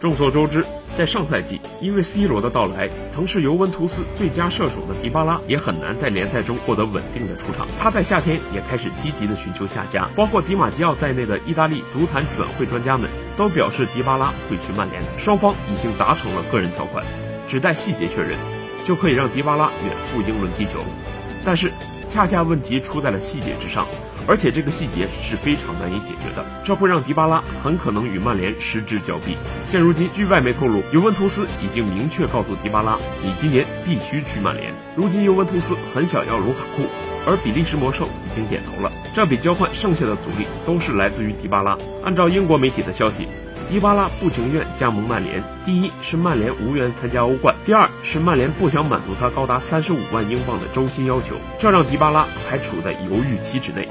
众所周知，在上赛季，因为 C 罗的到来，曾是尤文图斯最佳射手的迪巴拉也很难在联赛中获得稳定的出场。他在夏天也开始积极的寻求下家，包括迪马基奥在内的意大利足坛转会专家们都表示迪巴拉会去曼联，双方已经达成了个人条款，只待细节确认，就可以让迪巴拉远赴英伦踢球。但是，恰恰问题出在了细节之上。而且这个细节是非常难以解决的，这会让迪巴拉很可能与曼联失之交臂。现如今，据外媒透露，尤文图斯已经明确告诉迪巴拉，你今年必须去曼联。如今尤文图斯很想要卢卡库，而比利时魔兽已经点头了。这笔交换剩下的阻力都是来自于迪巴拉。按照英国媒体的消息。迪巴拉不情愿加盟曼联，第一是曼联无缘参加欧冠，第二是曼联不想满足他高达三十五万英镑的周薪要求，这让迪巴拉还处在犹豫期之内。